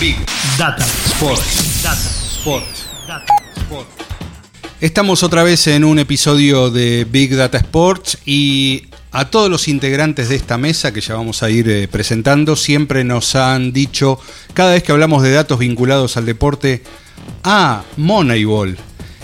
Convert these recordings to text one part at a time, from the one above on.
Big Data Sports. Data Sports. Data Sports. Estamos otra vez en un episodio de Big Data Sports y a todos los integrantes de esta mesa que ya vamos a ir eh, presentando siempre nos han dicho cada vez que hablamos de datos vinculados al deporte, ah, Moneyball.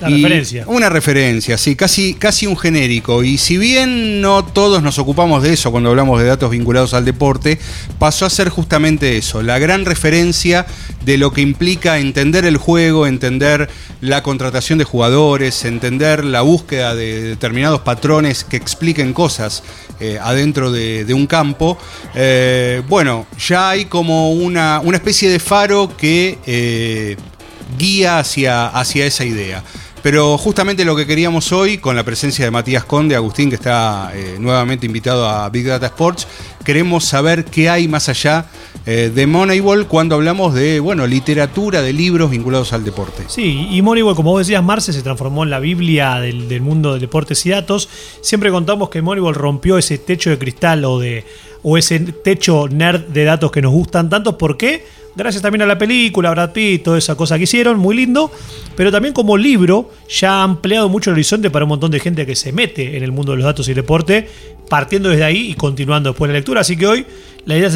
Referencia. Una referencia, sí, casi, casi un genérico. Y si bien no todos nos ocupamos de eso cuando hablamos de datos vinculados al deporte, pasó a ser justamente eso, la gran referencia de lo que implica entender el juego, entender la contratación de jugadores, entender la búsqueda de determinados patrones que expliquen cosas eh, adentro de, de, un campo. Eh, bueno, ya hay como una, una especie de faro que eh, guía hacia, hacia esa idea. Pero justamente lo que queríamos hoy, con la presencia de Matías Conde, Agustín, que está eh, nuevamente invitado a Big Data Sports, queremos saber qué hay más allá eh, de Moneyball cuando hablamos de, bueno, literatura, de libros vinculados al deporte. Sí, y Moneyball, como vos decías, Marce, se transformó en la Biblia del, mundo de deportes y datos. Siempre contamos que Moneyball rompió ese techo de cristal o de o ese techo nerd de datos que nos gustan tanto. ¿Por qué? Gracias también a la película, Brad Pitt, toda esa cosa que hicieron, muy lindo. Pero también como libro ya ha ampliado mucho el horizonte para un montón de gente que se mete en el mundo de los datos y deporte, partiendo desde ahí y continuando después la lectura. Así que hoy la idea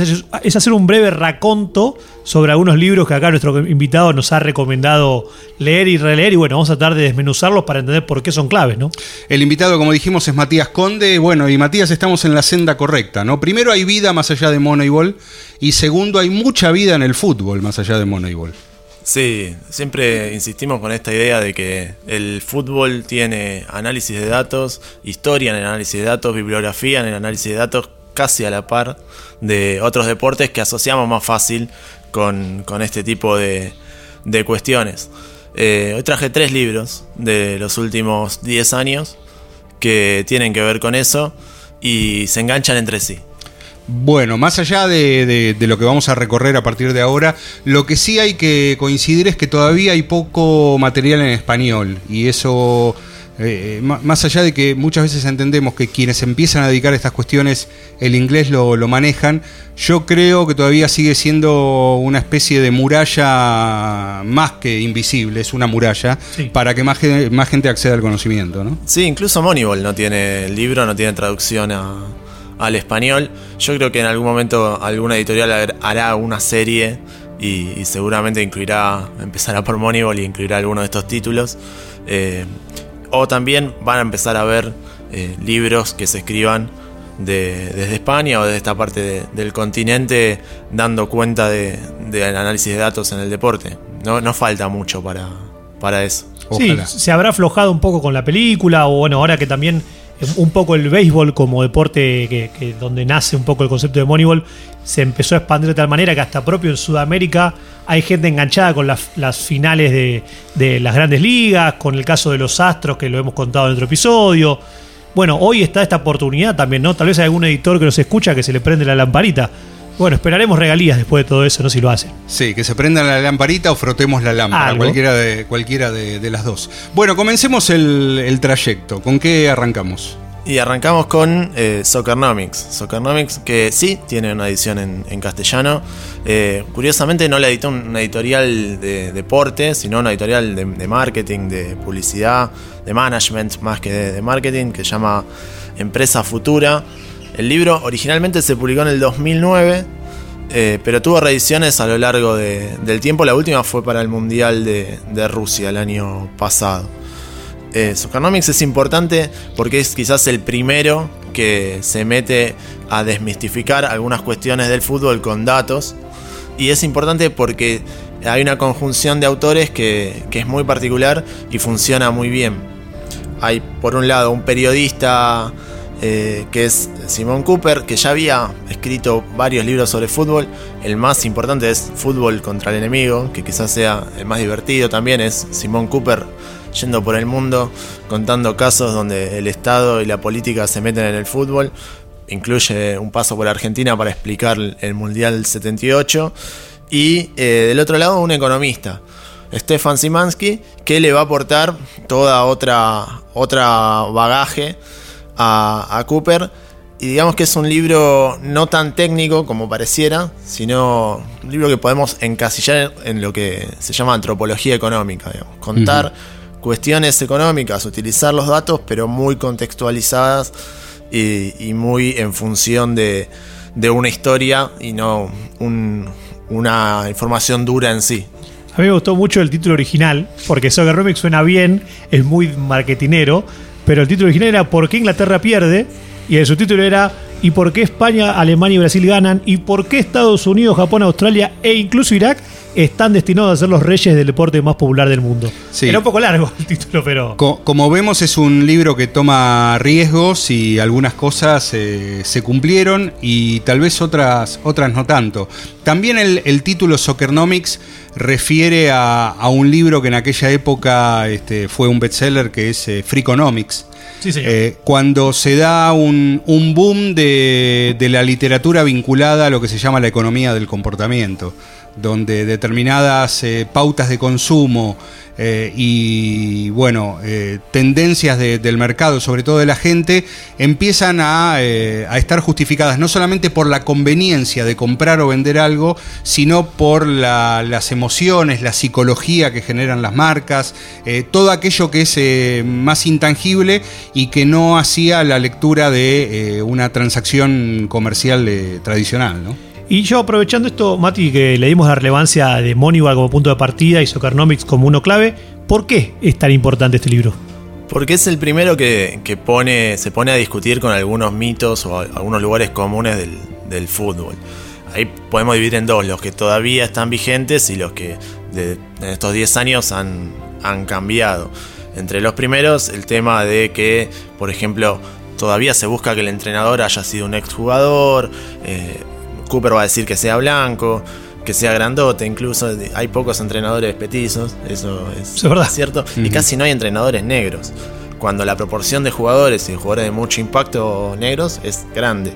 es hacer un breve raconto sobre algunos libros que acá nuestro invitado nos ha recomendado leer y releer. Y bueno, vamos a tratar de desmenuzarlos para entender por qué son claves, ¿no? El invitado, como dijimos, es Matías Conde. Bueno, y Matías, estamos en la senda correcta, ¿no? Primero hay vida más allá de Moneyball. Y segundo, hay mucha vida en el fútbol más allá de Moneyball. Sí, siempre insistimos con esta idea de que el fútbol tiene análisis de datos, historia en el análisis de datos, bibliografía en el análisis de datos casi a la par de otros deportes que asociamos más fácil con, con este tipo de, de cuestiones. Eh, hoy traje tres libros de los últimos 10 años que tienen que ver con eso y se enganchan entre sí. Bueno, más allá de, de, de, lo que vamos a recorrer a partir de ahora, lo que sí hay que coincidir es que todavía hay poco material en español y eso, eh, más allá de que muchas veces entendemos que quienes empiezan a dedicar a estas cuestiones el inglés lo, lo manejan, yo creo que todavía sigue siendo una especie de muralla más que invisible, es una muralla sí. para que más, más gente acceda al conocimiento. ¿no? Sí, incluso Moneyball no tiene libro, no tiene traducción a al español. Yo creo que en algún momento alguna editorial hará una serie y, y seguramente incluirá, empezará por Moneyball y incluirá alguno de estos títulos. Eh, o también van a empezar a ver eh, libros que se escriban de, desde España o desde esta parte de, del continente dando cuenta del de, de análisis de datos en el deporte. No, no falta mucho para, para eso. Ojalá. Sí, se habrá aflojado un poco con la película o bueno, ahora que también un poco el béisbol como deporte que, donde nace un poco el concepto de Moneyball se empezó a expandir de tal manera que hasta propio en Sudamérica hay gente enganchada con las, las finales de, de, las grandes ligas, con el caso de los Astros que lo hemos contado en otro episodio. Bueno, hoy está esta oportunidad también, ¿no? Tal vez hay algún editor que nos escucha que se le prende la lamparita. Bueno, esperaremos regalías después de todo eso, no si lo hacen. Sí, que se prendan la lamparita o frotemos la lámpara, ¿Algo? cualquiera, de, cualquiera de, de, las dos. Bueno, comencemos el, el, trayecto. ¿Con qué arrancamos? Y arrancamos con eh, Soccernomics. Soccernomics, que sí tiene una edición en, en castellano. Eh, curiosamente, no la editó una editorial de deporte, sino una editorial de, de marketing, de publicidad, de management, más que de, de marketing, que se llama Empresa Futura. El libro originalmente se publicó en el 2009, eh, pero tuvo reediciones a lo largo de, del tiempo. La última fue para el Mundial de, Rusia el año pasado. Eh, es importante porque es quizás el primero que se mete a desmistificar algunas cuestiones del fútbol con datos. Y es importante porque hay una conjunción de autores que, que es muy particular y funciona muy bien. Hay por un lado un periodista eh, que es Simón Cooper, que ya había escrito varios libros sobre fútbol. El más importante es Fútbol contra el enemigo, que quizás sea el más divertido también, es Simón Cooper yendo por el mundo contando casos donde el Estado y la política se meten en el fútbol. Incluye un paso por Argentina para explicar el Mundial 78. Y eh, del otro lado, un economista, Stefan Simansky, que le va a aportar toda otra, otra bagaje a, a Cooper. Y digamos que es un libro no tan técnico como pareciera, sino un libro que podemos encasillar en lo que se llama antropología económica. digamos. Contar cuestiones económicas, utilizar los datos, pero muy contextualizadas y, y muy en función de, de una historia y no un- una información dura en sí. A mí me gustó mucho el título original, porque Soccernomics suena bien, es muy marketinero, pero el título original era ¿Por qué Inglaterra pierde? Y el subtítulo era ¿Y por qué España, Alemania y Brasil ganan? ¿Y por qué Estados Unidos, Japón, Australia e incluso Irak están destinados a ser los reyes del deporte más popular del mundo? Sí. Era un poco largo el título, pero... Co- como vemos es un libro que toma riesgos y algunas cosas eh, se cumplieron y tal vez otras, otras no tanto. También el, el título Soccernomics refiere a, a un libro que en aquella época este, fue un bestseller que es eh, Freakonomics. Sí, señor. Eh, cuando se da un, un boom de, de la literatura vinculada a lo que se llama la economía del comportamiento, donde determinadas eh, pautas de consumo eh, y bueno eh, tendencias de- del mercado, sobre todo de la gente, empiezan a, estar justificadas no solamente por la conveniencia de comprar o vender algo, sino por la- las emociones, la psicología que generan las marcas, todo aquello que es más intangible y que no hacía la lectura de una transacción comercial tradicional. Y yo aprovechando esto, Mati, que le dimos la relevancia de Moneyball como punto de partida y Soccernomics como uno clave, ¿por qué es tan importante este libro? Porque es el primero que, que pone, se pone a discutir con algunos mitos o algunos lugares comunes del, del fútbol. Ahí podemos dividir en dos, los que todavía están vigentes y los que en estos 10 años han, han cambiado. Entre los primeros, el tema de que, por ejemplo, todavía se busca que el entrenador haya sido un exjugador, eh, Cooper va a decir que sea blanco, que sea grandote, incluso hay pocos entrenadores petizos, eso es, Eso es verdad. cierto, y casi no hay entrenadores negros, cuando la proporción de jugadores y jugadores de mucho impacto negros es grande.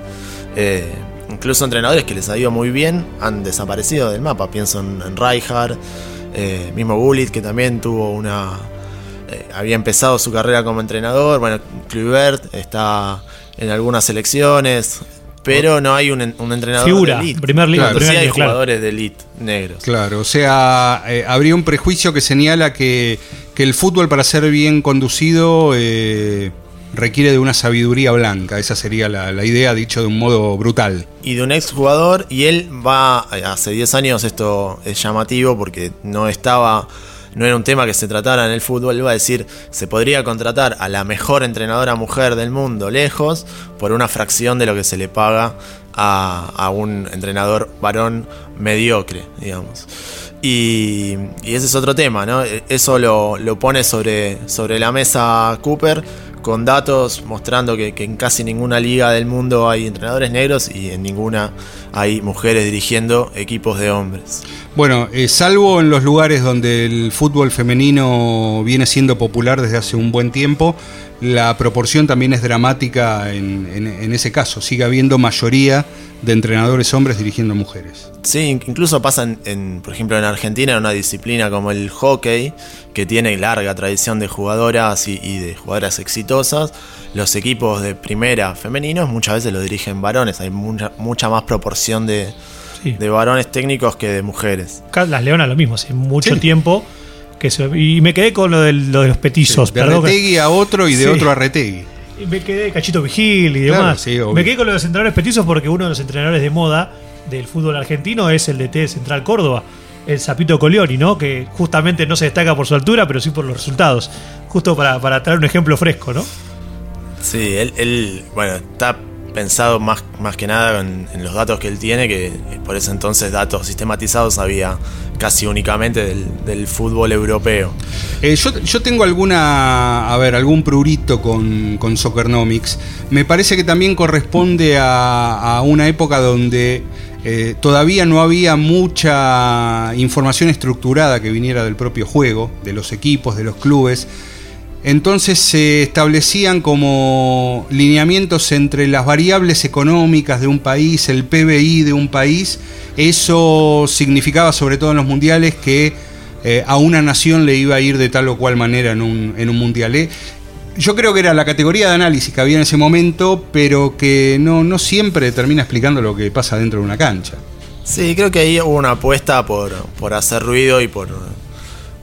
Eh, incluso entrenadores que les ha ido muy bien han desaparecido del mapa, pienso en, en Rijkaard, eh, mismo Gullit que también tuvo una... eh, había empezado su carrera como entrenador, bueno, Kluivert está en algunas selecciones, pero no hay un, un entrenador Figura, de elite. primer liga, Cuando primer sí hay liga, claro. jugadores de elite negros. Claro, o sea, eh, habría un prejuicio que señala que, que el fútbol para ser bien conducido eh, requiere de una sabiduría blanca. Esa sería la, la idea, dicho de un modo brutal. y de un exjugador y él va hace 10 años esto es llamativo porque no estaba no era un tema que se tratara en el fútbol, va a decir, se podría contratar a la mejor entrenadora mujer del mundo lejos por una fracción de lo que se le paga a, a un entrenador varón mediocre, digamos. Y, y ese es otro tema, ¿no? E- Eso lo, lo pone sobre, sobre la mesa Cooper con datos mostrando que, en casi ninguna liga del mundo hay entrenadores negros y en ninguna hay mujeres dirigiendo equipos de hombres. Bueno, eh, salvo en los lugares donde el fútbol femenino viene siendo popular desde hace un buen tiempo, la proporción también es dramática en, en- en ese caso. Sigue habiendo mayoría de entrenadores hombres dirigiendo mujeres. Sí, in- incluso pasa en, en, por ejemplo en Argentina en una disciplina como el hockey, que tiene larga tradición de jugadoras y, y de jugadoras exitosas. Los equipos de primera femeninos muchas veces lo dirigen varones, hay mucha, mucha más proporción de, Sí. de varones técnicos que de mujeres. Las Leonas lo mismo, hace mucho Sí. tiempo. Que se- y me quedé con lo, lo de los petizos. de perdón Retegui a otro y de Sí. otro a Retegui. Y me quedé Cachito Vigil y Claro, demás. sí, me quedé con los entrenadores petizos porque uno de los entrenadores de moda del fútbol argentino es el de T Central Córdoba, el Zapito Colioni, ¿no? Que justamente no se destaca por su altura, pero sí por los resultados. Justo para, para traer un ejemplo fresco, ¿no? Sí, él, él, bueno, está pensado más, más que nada en, los datos que él tiene, que por ese entonces datos sistematizados había casi únicamente del, fútbol europeo. Eh, yo, yo tengo alguna, a ver, algún prurito con, con Soccernomics. Me parece que también corresponde a, a una época donde eh, todavía no había mucha información estructurada que viniera del propio juego, de los equipos, de los clubes. Entonces se establecían como lineamientos entre las variables económicas de un país, el PBI de un país. Eso significaba, sobre todo en los mundiales, que eh, a una nación le iba a ir de tal o cual manera en un, en un mundial. Eh, yo creo que era la categoría de análisis que había en ese momento, pero que no, no siempre termina explicando lo que pasa dentro de una cancha. Sí, creo que ahí hubo una apuesta por, por hacer ruido y por,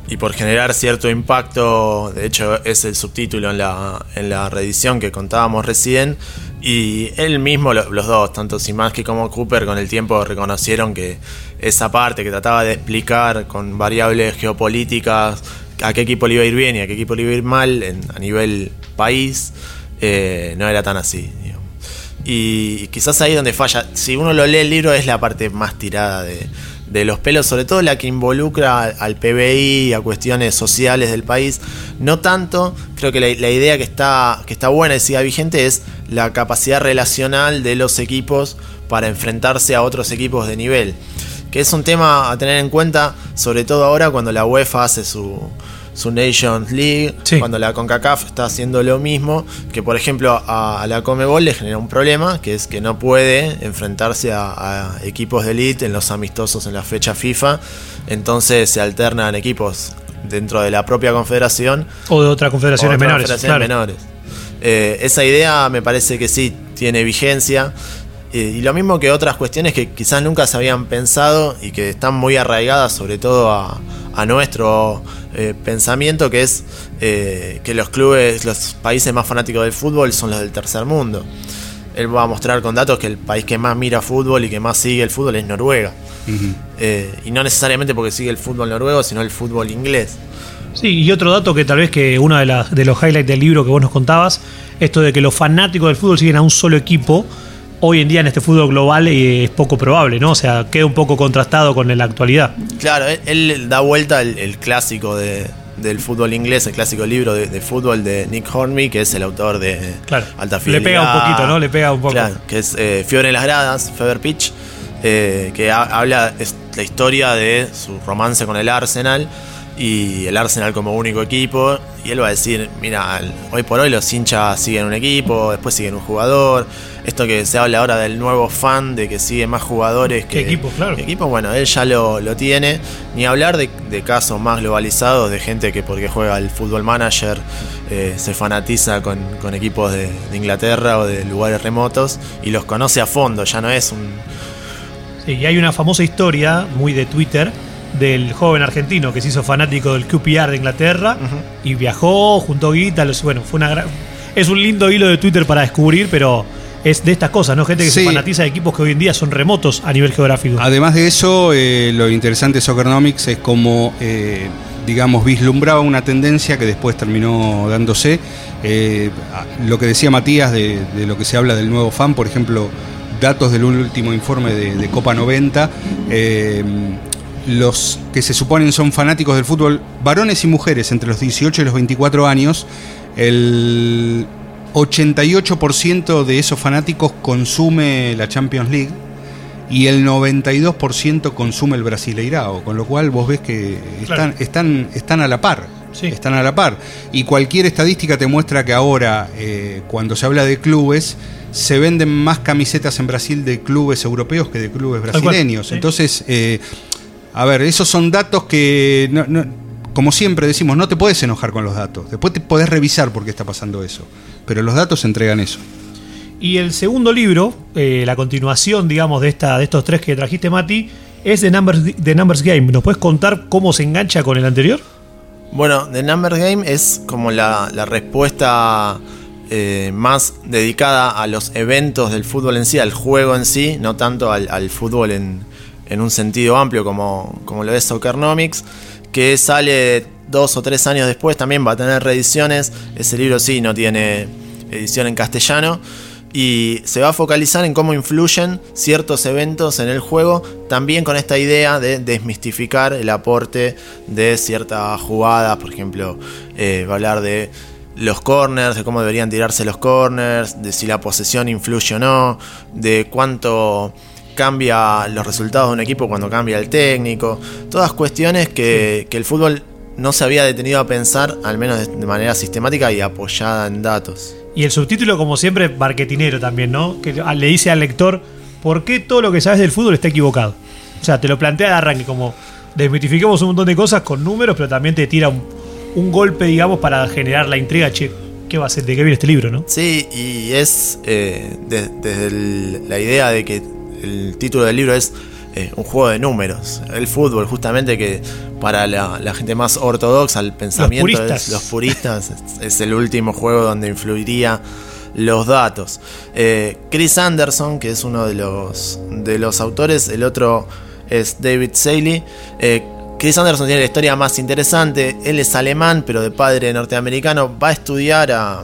y por generar cierto impacto. De hecho, es el subtítulo en la, en la reedición que contábamos recién. Y él mismo, lo- los dos, tanto Simansky como Cooper, con el tiempo reconocieron que esa parte que trataba de explicar con variables geopolíticas a qué equipo le iba a ir bien y a qué equipo le iba a ir mal en- a nivel país, eh, no era tan así. Y quizás ahí donde falla, si uno lo lee el libro es la parte más tirada de, de los pelos, sobre todo la que involucra al, PBI, a cuestiones sociales del país. No tanto, creo que la, la idea que está, que está buena y siga vigente es la capacidad relacional de los equipos para enfrentarse a otros equipos de nivel. Que es un tema a tener en cuenta, sobre todo ahora cuando la UEFA hace su, su Nations League, Sí. cuando la CONCACAF está haciendo lo mismo, que por ejemplo a, a la Comebol le genera un problema, que es que no puede enfrentarse a, a equipos de elite en los amistosos en la fecha FIFA, entonces se alternan equipos dentro de la propia confederación O de otras confederaciones otras menores. confederaciones claro. menores. Eh, esa idea me parece que sí tiene vigencia. Eh, y lo mismo que otras cuestiones que quizás nunca se habían pensado y que están muy arraigadas sobre todo a, a nuestro eh, pensamiento, que es eh, que los clubes, los países más fanáticos del fútbol son los del tercer mundo. Él va a mostrar con datos que el país que más mira fútbol y que más sigue el fútbol es Noruega. Eh, y no necesariamente porque sigue el fútbol noruego, sino el fútbol inglés. Sí, y otro dato que tal vez que uno de, de los highlights del libro que vos nos contabas, esto de que los fanáticos del fútbol siguen a un solo equipo, hoy en día en este fútbol global eh, es poco probable, ¿no? O sea, queda un poco contrastado con la actualidad. Claro, él, él da vuelta el, el clásico de, del fútbol inglés, el clásico libro de, de fútbol de Nick Hornby, que es el autor de Claro. Alta Le Fidelidad. pega un poquito, ¿no? Le pega un poco. Claro, que es eh, Fiebre en las gradas, Fever Pitch, eh, que ha- habla es la historia de su romance con el Arsenal y el Arsenal como único equipo. Y él va a decir, mira, hoy por hoy los hinchas siguen un equipo, después siguen un jugador. Esto que se habla ahora del nuevo fan, de que sigue más jugadores que ¿Qué equipos, claro? que equipos, bueno, él ya lo, lo tiene. Ni hablar de, de casos más globalizados de gente que porque juega el fútbol manager eh, se fanatiza con, con equipos de, de Inglaterra o de lugares remotos y los conoce a fondo. Ya no es un. Sí, y hay una famosa historia, muy de Twitter, del joven argentino que se hizo fanático del QPR de Inglaterra y viajó, juntó guita, los- bueno, fue una gran... Es un lindo hilo de Twitter para descubrir, pero es de estas cosas, ¿no? Gente que Sí. se fanatiza de equipos que hoy en día son remotos a nivel geográfico. Además de eso, eh, lo interesante de Soccernomics es como, eh, digamos, vislumbraba una tendencia que después terminó dándose. Eh, lo que decía Matías de, de lo que se habla del nuevo fan, por ejemplo, datos del último informe de, de Copa 90. eh, los que se suponen son fanáticos del fútbol, varones y mujeres entre los 18 y los 24 años, el 88% de esos fanáticos consume la Champions League y el 92% consume el Brasileirao, con lo cual vos ves que Claro. están, están, están a la par. Sí. Están a la par. Y cualquier estadística te muestra que ahora, eh, cuando se habla de clubes, se venden más camisetas en Brasil de clubes europeos que de clubes brasileños. Entonces, eh, a ver, esos son datos que, no- no- como siempre decimos, no te puedes enojar con los datos. Después te podés revisar por qué está pasando eso. Pero los datos entregan eso. Y el segundo libro, eh, la continuación, digamos, de, esta, de estos tres que trajiste, Mati, es The Numbers, The Numbers Game. ¿Nos puedes contar cómo se engancha con el anterior? Bueno, The Number Game es como la, la respuesta eh, más dedicada a los eventos del fútbol en sí, al juego en sí, no tanto al, al fútbol en, en un sentido amplio como, como lo es Soccernomics, que sale dos o tres años después, también va a tener reediciones. Ese libro sí no tiene edición en castellano. y se va a focalizar en cómo influyen ciertos eventos en el juego, también con esta idea de desmistificar el aporte de ciertas jugadas, por ejemplo, eh, va a hablar de los corners, de cómo deberían tirarse los corners, de si la posesión influye o no, de cuánto cambia los resultados de un equipo cuando cambia el técnico, todas cuestiones que, que el fútbol no se había detenido a pensar, al menos de manera sistemática y apoyada en datos. Y el subtítulo, como siempre, marketinero también, ¿no? Que le dice al lector por qué todo lo que sabes del fútbol está equivocado. O sea, te lo plantea de arranque, como desmitifiquemos un montón de cosas con números, pero también te tira un, golpe, digamos, para generar la intriga, che, ¿qué va a ser? ¿De qué viene este libro, no? Sí, y es eh, desde la idea de que el título del libro es eh, un juego de números. El fútbol, justamente, que para la, gente más ortodoxa, el pensamiento los puristas, los puristas es, el último juego donde influiría los datos. Eh, Chris Anderson, que es uno de los, de los autores, el otro es David Saley. Eh, Chris Anderson tiene la historia más interesante. Él es alemán, pero de padre norteamericano. Va a estudiar a,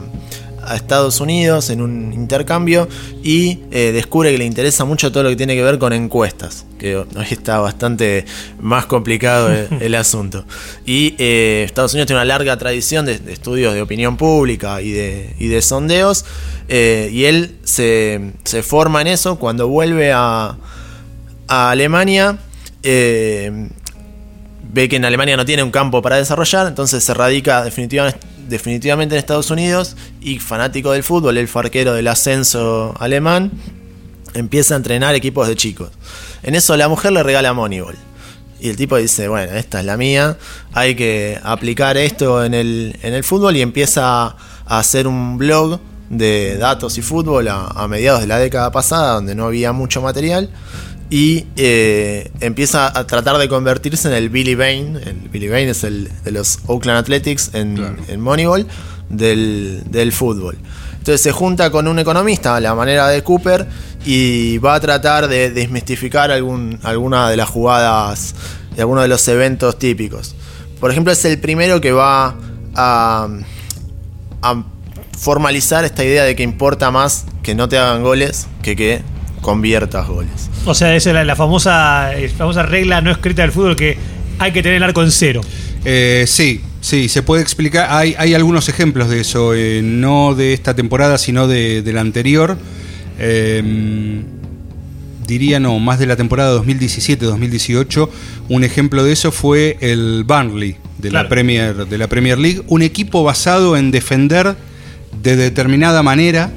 a Estados Unidos en un intercambio y eh, descubre que le interesa mucho todo lo que tiene que ver con encuestas, que hoy está bastante más complicado el, asunto. Y eh, Estados Unidos tiene una larga tradición de, estudios de opinión pública y de, de sondeos, eh, y él se, forma en eso cuando vuelve a, a Alemania ve que en Alemania no tiene un campo para desarrollar, entonces se radica definitivamente definitivamente en Estados Unidos y fanático del fútbol, el farquero del ascenso alemán, empieza a entrenar equipos de chicos. En eso la mujer le regala Moneyball. Y el tipo dice, bueno, esta es la mía, hay que aplicar esto en el, en el fútbol y empieza a hacer un blog de datos y fútbol a, mediados de la década pasada, donde no había mucho material, y eh, empieza a tratar de convertirse en el Billy Bain. El Billy Bain es el de los Oakland Athletics en, Moneyball del, fútbol. Entonces se junta con un economista a la manera de Cooper y va a tratar de desmistificar algún, alguna de las jugadas de algunos de los eventos típicos. Por ejemplo, es el primero que va a, a formalizar esta idea de que importa más que no te hagan goles que que conviertas goles. O sea, esa es la, famosa, eh, famosa regla no escrita del fútbol que hay que tener el arco en cero. Eh, sí, sí, se puede explicar. Hay, hay algunos ejemplos de eso, eh, no de esta temporada, sino de, la anterior. Em, diría no, más de la temporada 2017-2018. Un ejemplo de eso fue el Burnley de, la Premier, de la Premier League, un equipo basado en defender de determinada manera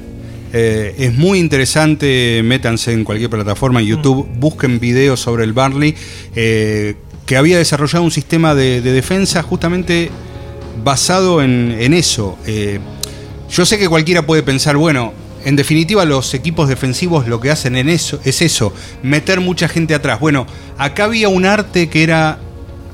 eh, es muy interesante, métanse en cualquier plataforma, en YouTube, mm. busquen videos sobre el Barley, eh, que había desarrollado un sistema de, defensa justamente basado en, eso. Eh, yo sé que cualquiera puede pensar, bueno, en definitiva los equipos defensivos lo que hacen en eso es eso, meter mucha gente atrás. Bueno, acá había un arte que era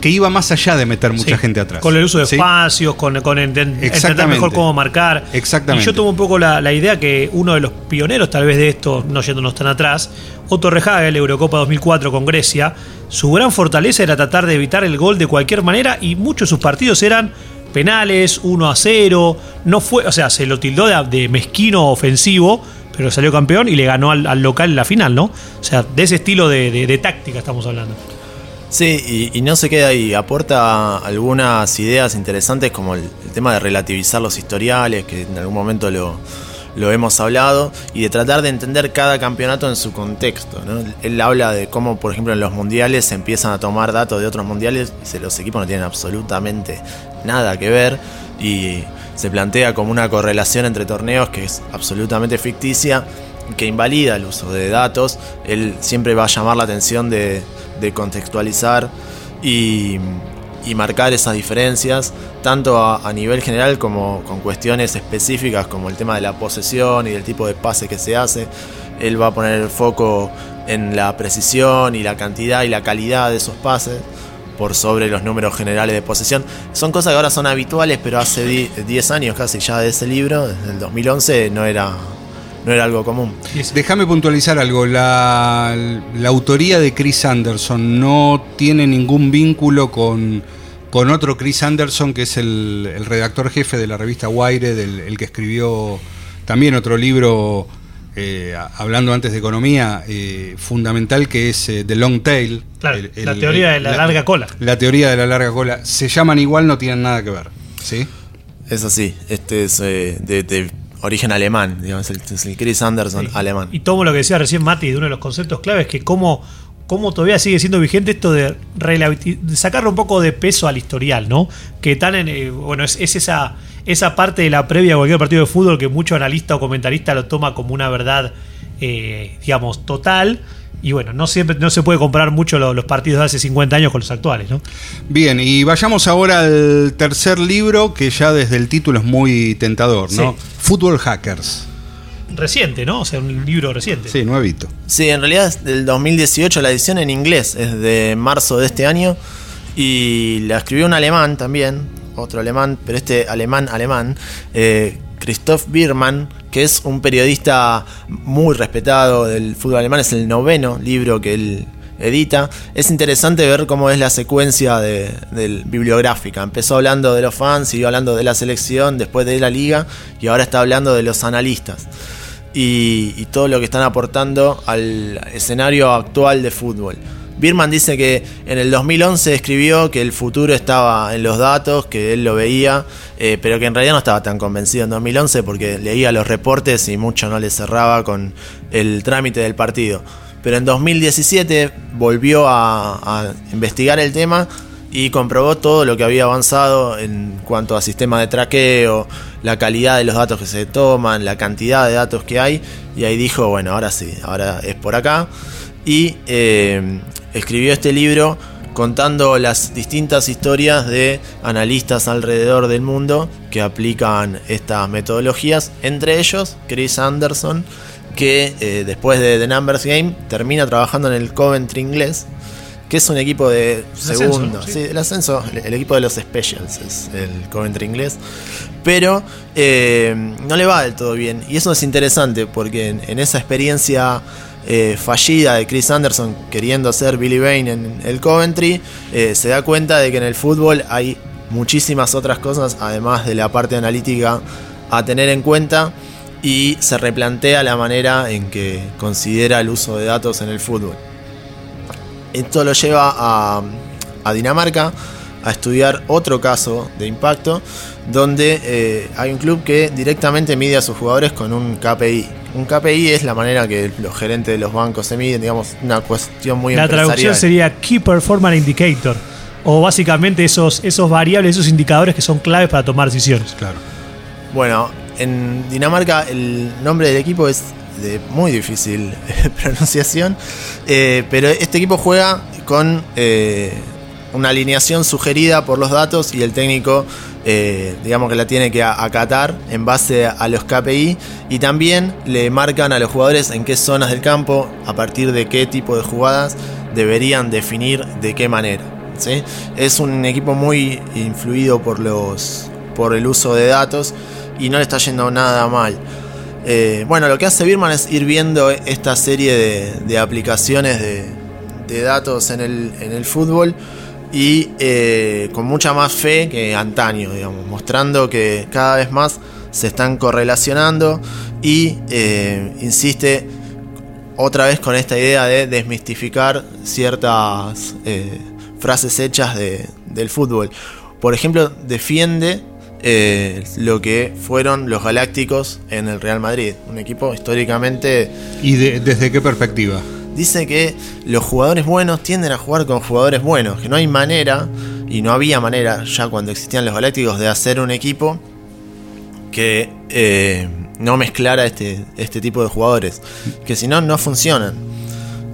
que iba más allá de meter mucha gente atrás. Con el uso de espacios, con, con entender mejor cómo marcar. Exactamente. Y yo tomo un poco la, idea que uno de los pioneros tal vez de esto, no yéndonos tan atrás, Otto Rehagel, Eurocopa 2004 con Grecia, su gran fortaleza era tratar de evitar el gol de cualquier manera y muchos de sus partidos eran penales, 1 a 0, no fue, o sea, se lo tildó de, mezquino ofensivo, pero salió campeón y le ganó al, local en la final, ¿no? O sea, de ese estilo de táctica estamos hablando. Sí, y, no se queda ahí, aporta algunas ideas interesantes como el, tema de relativizar los historiales, que en algún momento lo, hemos hablado, y de tratar de entender cada campeonato en su contexto. Él habla de cómo, por ejemplo, en los mundiales se empiezan a tomar datos de otros mundiales, y los equipos no tienen absolutamente nada que ver, y se plantea como una correlación entre torneos que es absolutamente ficticia, que invalida el uso de datos. Él siempre va a llamar la atención de contextualizar y, marcar esas diferencias, tanto a, nivel general como con cuestiones específicas como el tema de la posesión y del tipo de pase que se hace. Él va a poner el foco en la precisión y la cantidad y la calidad de esos pases por sobre los números generales de posesión. Son cosas que ahora son habituales, pero hace 10 años casi ya de ese libro, desde el 2011, no era, no era algo común. Déjame puntualizar algo. La, autoría de Chris Anderson no tiene ningún vínculo con, con otro Chris Anderson, que es el, redactor jefe de la revista Wire, el que escribió también otro libro eh, hablando antes de economía, eh, fundamental que es The Long Tail. Claro, la teoría de la, larga cola. La teoría de la larga cola. Se llaman igual, no tienen nada que ver. ¿Sí? Es así. Este es de, origen alemán, digamos, el, el Chris Anderson alemán. Y tomo lo que decía recién Mati, de uno de los conceptos claves, que cómo cómo todavía sigue siendo vigente esto de, sacarle un poco de peso al historial, ¿no? Que tan en, eh, bueno, es, esa, esa parte de la previa a cualquier partido de fútbol que mucho analista o comentarista lo toma como una verdad, eh, digamos, total. Y bueno, no siempre no se puede comparar mucho los, partidos de hace 50 años con los actuales, ¿no? Bien, y vayamos ahora al tercer libro, que ya desde el título es muy tentador, ¿no? Fútbol Hackers reciente, ¿no? O sea, un libro reciente. Sí, nuevito. Sí, en realidad es del 2018, la edición en inglés es de marzo de este año y la escribió un alemán también, otro alemán, pero este alemán alemán, eh, Christoph Biermann, que es un periodista muy respetado del fútbol alemán, es el noveno libro que él edita. Es interesante ver cómo es la secuencia de, bibliográfica. Empezó hablando de los fans, siguió hablando de la selección, después de la liga y ahora está hablando de los analistas y, todo lo que están aportando al escenario actual de fútbol. Birman dice que en el 2011 escribió que el futuro estaba en los datos, que él lo veía, eh, pero que en realidad no estaba tan convencido en 2011 porque leía los reportes y mucho no le cerraba con el trámite del partido. Pero en 2017 volvió a investigar el tema y comprobó todo lo que había avanzado en cuanto a sistema de traqueo, la calidad de los datos que se toman, la cantidad de datos que hay, y ahí dijo, bueno, ahora sí, ahora es por acá, y eh, escribió este libro contando las distintas historias de analistas alrededor del mundo que aplican estas metodologías, entre ellos Chris Anderson, que eh, después de The Numbers Game termina trabajando en el Coventry inglés, que es un equipo de segundo, sí. el ascenso, el, equipo de los Specials es el Coventry inglés, pero eh, no le va del todo bien. Y eso es interesante porque en, esa experiencia eh, fallida de Chris Anderson queriendo ser Billy Bain en el Coventry, eh, se da cuenta de que en el fútbol hay muchísimas otras cosas, además de la parte analítica, a tener en cuenta y se replantea la manera en que considera el uso de datos en el fútbol. Esto lo lleva a, Dinamarca a estudiar otro caso de impacto donde eh, hay un club que directamente mide a sus jugadores con un KPI. Un KPI es la manera que los gerentes de los bancos se miden, digamos, una cuestión muy La traducción sería Key Performance Indicator, o básicamente esos, esos variables, esos indicadores que son claves para tomar decisiones. Claro. Bueno, en Dinamarca el nombre del equipo es de muy difícil pronunciación, eh, pero este equipo juega con eh, una alineación sugerida por los datos y el técnico, eh, digamos que la tiene que acatar en base a los KPI y también le marcan a los jugadores en qué zonas del campo, a partir de qué tipo de jugadas deberían definir de qué manera. Es un equipo muy influido por, los, por el uso de datos y no le está yendo nada mal. Eh, bueno, lo que hace Birman es ir viendo esta serie de, aplicaciones de, datos en el, fútbol y eh, con mucha más fe que antaño, digamos, mostrando que cada vez más se están correlacionando y eh, insiste otra vez con esta idea de desmistificar ciertas frases hechas del fútbol. Por ejemplo, defiende eh, lo que fueron los Galácticos en el Real Madrid. Un equipo históricamente... ¿Y desde qué perspectiva? Dice que los jugadores buenos tienden a jugar con jugadores buenos, que no hay manera, y no había manera ya cuando existían los Galácticos, de hacer un equipo que eh, no mezclara este, este tipo de jugadores, que si no, no funcionan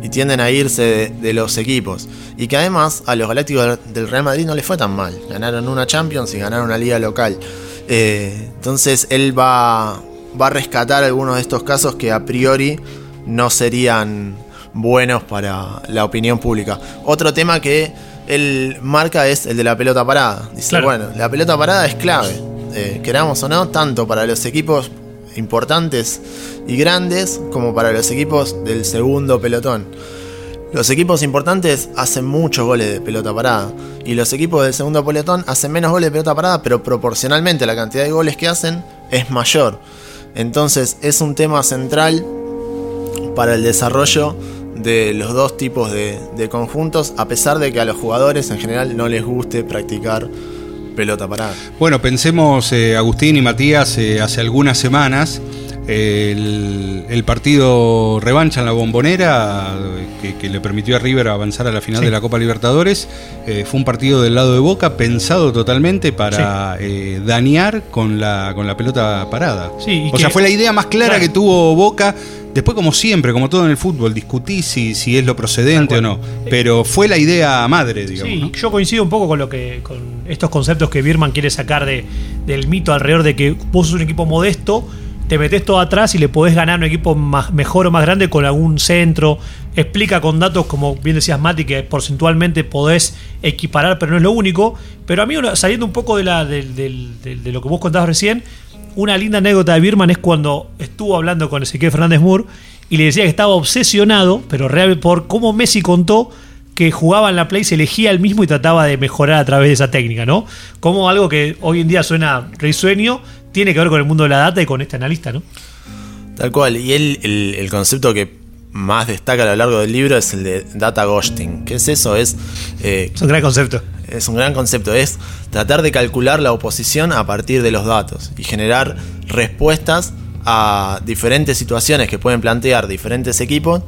y tienden a irse de, los equipos. Y que además a los Galácticos del Real Madrid no les fue tan mal. Ganaron una Champions y ganaron una liga local. Eh, entonces él va, va a rescatar algunos de estos casos que a priori no serían buenos para la opinión pública. Otro tema que él marca es el de la pelota parada. Dice, bueno, la pelota parada es clave, eh, queramos o no, tanto para los equipos importantes y grandes como para los equipos del segundo pelotón. Los equipos importantes hacen muchos goles de pelota parada y los equipos del segundo pelotón hacen menos goles de pelota parada, pero proporcionalmente la cantidad de goles que hacen es mayor. Entonces es un tema central para el desarrollo de los dos tipos de, de conjuntos, a pesar de que a los jugadores en general no les guste practicar pelota parada. Bueno, pensemos, eh, Agustín y Matías, eh, hace algunas semanas, el, el partido revancha en la bombonera que, que le permitió a River avanzar a la final Sí. de la Copa Libertadores eh, fue un partido del lado de Boca pensado totalmente para eh, dañar con la, con la pelota parada. Sí, o sea, fue la idea más clara Claro. que tuvo Boca. Después, como siempre, como todo en el fútbol, discutí si, si es lo procedente o no. Pero fue la idea madre, digamos. Sí, ¿no? yo coincido un poco con lo que con estos conceptos que Birman quiere sacar de, del mito alrededor de que vos sos un equipo modesto, te metés todo atrás y le podés ganar a un equipo más, mejor o más grande con algún centro. Explica con datos, como bien decías Mati, que porcentualmente podés equiparar, pero no es lo único. Pero a mí, saliendo un poco de, la, del- del- de lo que vos contabas recién, una linda anécdota de Birman es cuando estuvo hablando con Ezequiel Fernández Moore y le decía que estaba obsesionado, pero real por cómo Messi contó que jugaba en la Play, se elegía él mismo y trataba de mejorar a través de esa técnica, ¿no? Como algo que hoy en día suena risueño, tiene que ver con el mundo de la data y con este analista, ¿no? Tal cual. Y él, el, el concepto que más destaca a lo largo del libro es el de data ghosting. ¿Qué es eso? Es, eh, Es un gran concepto. es un gran concepto. Es tratar de calcular la oposición a partir de los datos y generar respuestas a diferentes situaciones que pueden plantear diferentes equipos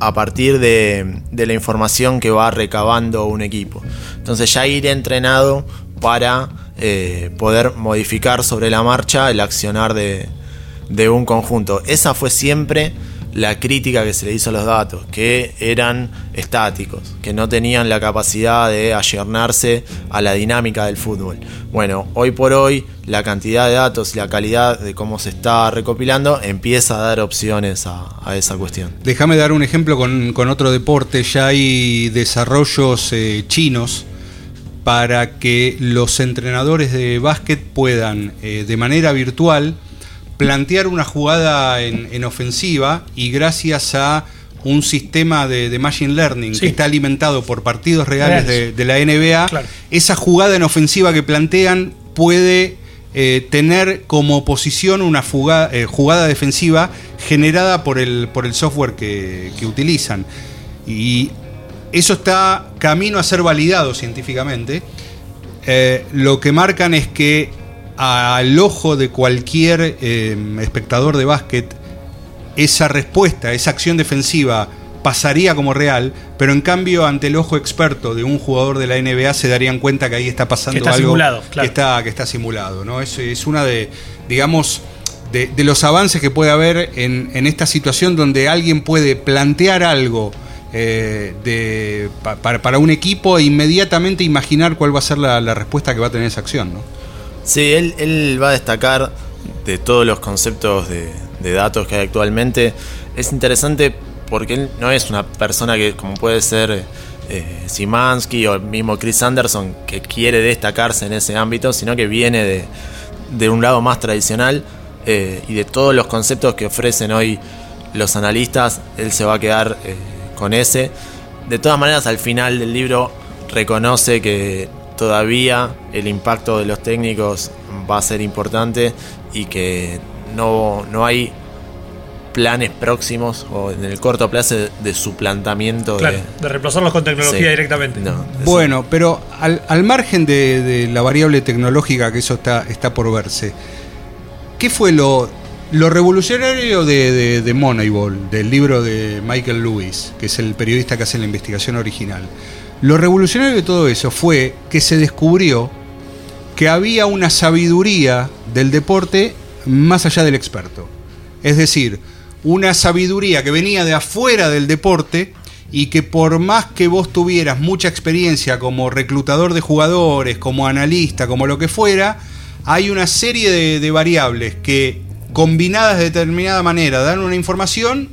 a partir de, de la información que va recabando un equipo. Entonces ya ir entrenado para eh, poder modificar sobre la marcha el accionar de, de un conjunto. Esa fue siempre la crítica que se le hizo a los datos, que eran estáticos, que no tenían la capacidad de ayornarse a la dinámica del fútbol. Bueno, hoy por hoy la cantidad de datos y la calidad de cómo se está recopilando empieza a dar opciones a, esa cuestión. Déjame dar un ejemplo con, con otro deporte. Ya hay desarrollos eh, chinos para que los entrenadores de básquet puedan, eh, de manera virtual, plantear una jugada en, en ofensiva y gracias a un sistema de, de machine learning Sí. que está alimentado por partidos reales de, la NBA, Claro. esa jugada en ofensiva que plantean puede eh, tener como posición una fuga- eh, jugada defensiva generada por el, por el software que, que utilizan. Y eso está camino a ser validado científicamente. Eh, lo que marcan es que al ojo de cualquier eh, espectador de básquet, esa respuesta, esa acción defensiva pasaría como real, pero en cambio ante el ojo experto de un jugador de la NBA se darían cuenta que ahí está pasando Que está algo simulado, claro. que está que está simulado, ¿no? Es, es una de digamos de, de los avances que puede haber en, en esta situación donde alguien puede plantear algo eh, de, pa- para, para un equipo e inmediatamente imaginar cuál va a ser la, la respuesta que va a tener esa acción, ¿no? Sí, él, él va a destacar de todos los conceptos de, datos que hay actualmente. Es interesante porque él no es una persona que, como puede ser eh, Simansky o el mismo Chris Anderson, que quiere destacarse en ese ámbito, sino que viene de, de un lado más tradicional eh, y de todos los conceptos que ofrecen hoy los analistas, él se va a quedar eh, con ese. De todas maneras, al final del libro reconoce que todavía el impacto de los técnicos va a ser importante y que no, no hay planes próximos o en el corto plazo de, de suplantamiento Claro, de, de reemplazarlos con tecnología Sí. directamente. No, Bueno, pero al, al margen de, de la variable tecnológica que eso está, está por verse, ¿qué fue lo, lo revolucionario de, de, de Moneyball, del libro de Michael Lewis, que es el periodista que hace la investigación original? Lo revolucionario de todo eso fue que se descubrió que había una sabiduría del deporte más allá del experto. Es decir, una sabiduría que venía de afuera del deporte y que por más que vos tuvieras mucha experiencia como reclutador de jugadores, como analista, como lo que fuera, hay una serie de, variables que combinadas de determinada manera dan una información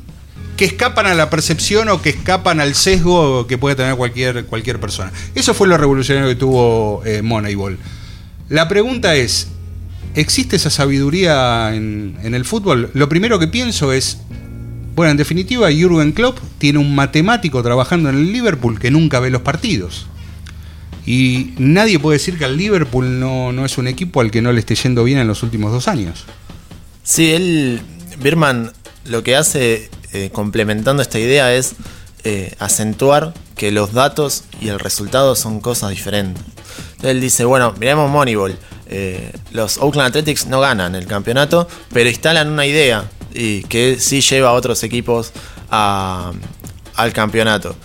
que escapan a la percepción o que escapan al sesgo que puede tener cualquier, cualquier persona. Eso fue lo revolucionario que tuvo eh, Moneyball. La pregunta es, ¿existe esa sabiduría en, el fútbol? Lo primero que pienso es, bueno, en definitiva, Jürgen Klopp tiene un matemático trabajando en el Liverpool que nunca ve los partidos. Y nadie puede decir que el Liverpool no, no es un equipo al que no le esté yendo bien en los últimos dos años. Sí, él, Birman, lo que hace eh, complementando esta idea es eh, acentuar que los datos y el resultado son cosas diferentes. Él dice, bueno, miremos Moneyball. Eh, los Oakland Athletics no ganan el campeonato, pero instalan una idea y que sí lleva a otros equipos a- al campeonato.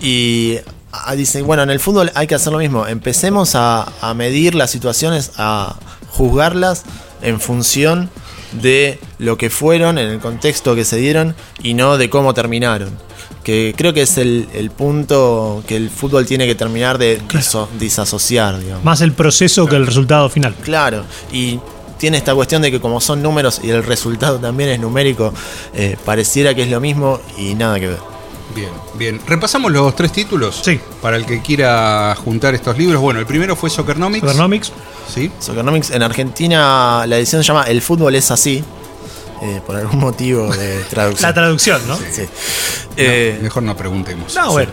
Y ah, dice, bueno, en el fútbol hay que hacer lo mismo. Empecemos a, a medir las situaciones, a juzgarlas en función de lo que fueron, en el contexto que se dieron y no de cómo terminaron. Que creo que es el, el punto que el fútbol tiene que terminar de diso- disasociar, digamos. Más el proceso que el resultado final. Claro, y tiene esta cuestión de que como son números y el resultado también es numérico, eh, pareciera que es lo mismo y nada que ver. Bien, bien. Repasamos los tres títulos. Sí. Para el que quiera juntar estos libros. Bueno, el primero fue Soccernomics. Supernomics. Sí. Soccernomics en Argentina la edición se llama El fútbol es así, eh, por algún motivo de traducción. La traducción, ¿no? Sí. No, Eh, mejor no preguntemos. No, bueno.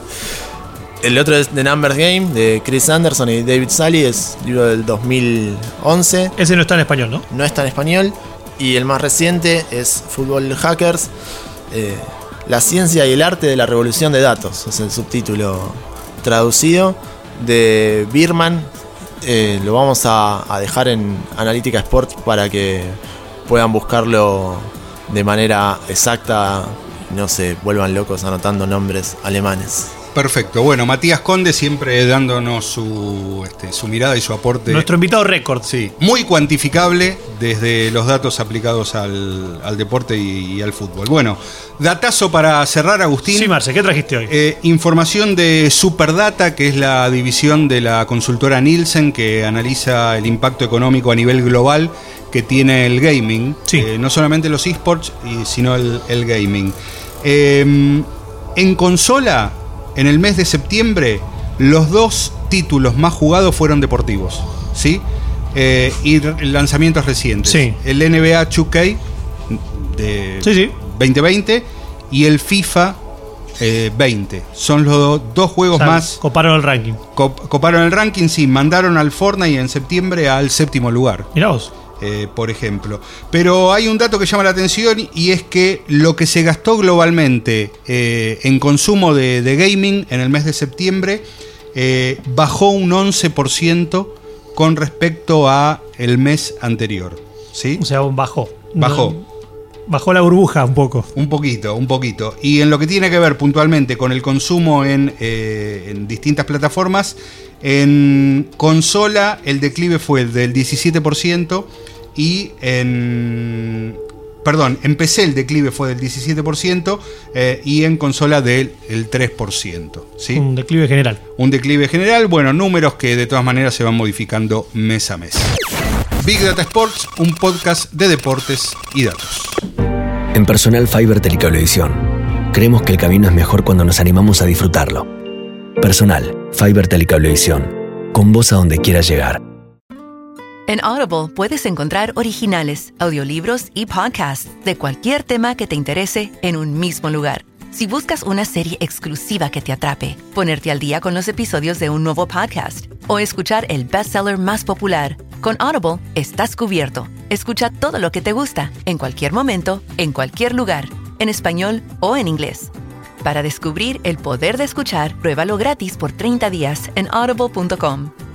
el otro es The Numbers Game de Chris Anderson y David Sally, es libro del 2011. Ese no está en español, ¿no? no está en español. Y el más reciente es Fútbol Hackers, eh, la ciencia y el arte de la revolución de datos, es el subtítulo traducido de Birman. Eh, lo vamos a, a dejar en Analítica Sport para que puedan buscarlo de manera exacta no se vuelvan locos anotando nombres alemanes. Perfecto. Bueno, Matías Conde siempre dándonos su, este, su mirada y su aporte. Nuestro invitado récord. Sí, muy cuantificable desde los datos aplicados al, al deporte y, y al fútbol. Bueno, datazo para cerrar, Agustín. Sí, Marce, ¿qué trajiste hoy? Eh, información de Superdata, que es la división de la consultora Nielsen que analiza el impacto económico a nivel global que tiene el gaming. Sí. Eh, no solamente los esports, sino el, el gaming. Eh, en consola, en el mes de septiembre, los dos títulos más jugados fueron deportivos. ¿Sí? Eh, y lanzamientos recientes. Sí. El NBA 2K de Sí, sí. 2020 y el FIFA eh, 20. Son los do- dos juegos O sea, más. Coparon el ranking. cop- coparon el ranking, sí, mandaron al Fortnite en septiembre al séptimo lugar. Mirá vos. Eh, por ejemplo. Pero hay un dato que llama la atención y es que lo que se gastó globalmente eh, en consumo de, de gaming en el mes de septiembre eh, bajó un 11% con respecto a el mes anterior. ¿Sí? O sea, bajó. Bajó. Bajó la burbuja un poco. Un poquito, un poquito. Y en lo que tiene que ver puntualmente con el consumo en, en distintas plataformas, en consola el declive fue del 17% y en... Perdón, en PC el declive fue del 17% eh, y en consola del el 3%. ¿sí? Un declive general. Un declive general, bueno, números que de todas maneras se van modificando mes a mes. Big Data Sports, un podcast de deportes y datos. En Personal Fiber Telecablevisión, creemos que el camino es mejor cuando nos animamos a disfrutarlo. Personal Fiber Telecablevisión, con vos a donde quieras llegar. En Audible puedes encontrar originales, audiolibros y podcasts de cualquier tema que te interese en un mismo lugar. Si buscas una serie exclusiva que te atrape, ponerte al día con los episodios de un nuevo podcast o escuchar el bestseller más popular, con Audible estás cubierto. Escucha todo lo que te gusta, en cualquier momento, en cualquier lugar, en español o en inglés. Para descubrir el poder de escuchar, pruébalo gratis por 30 días en audible.com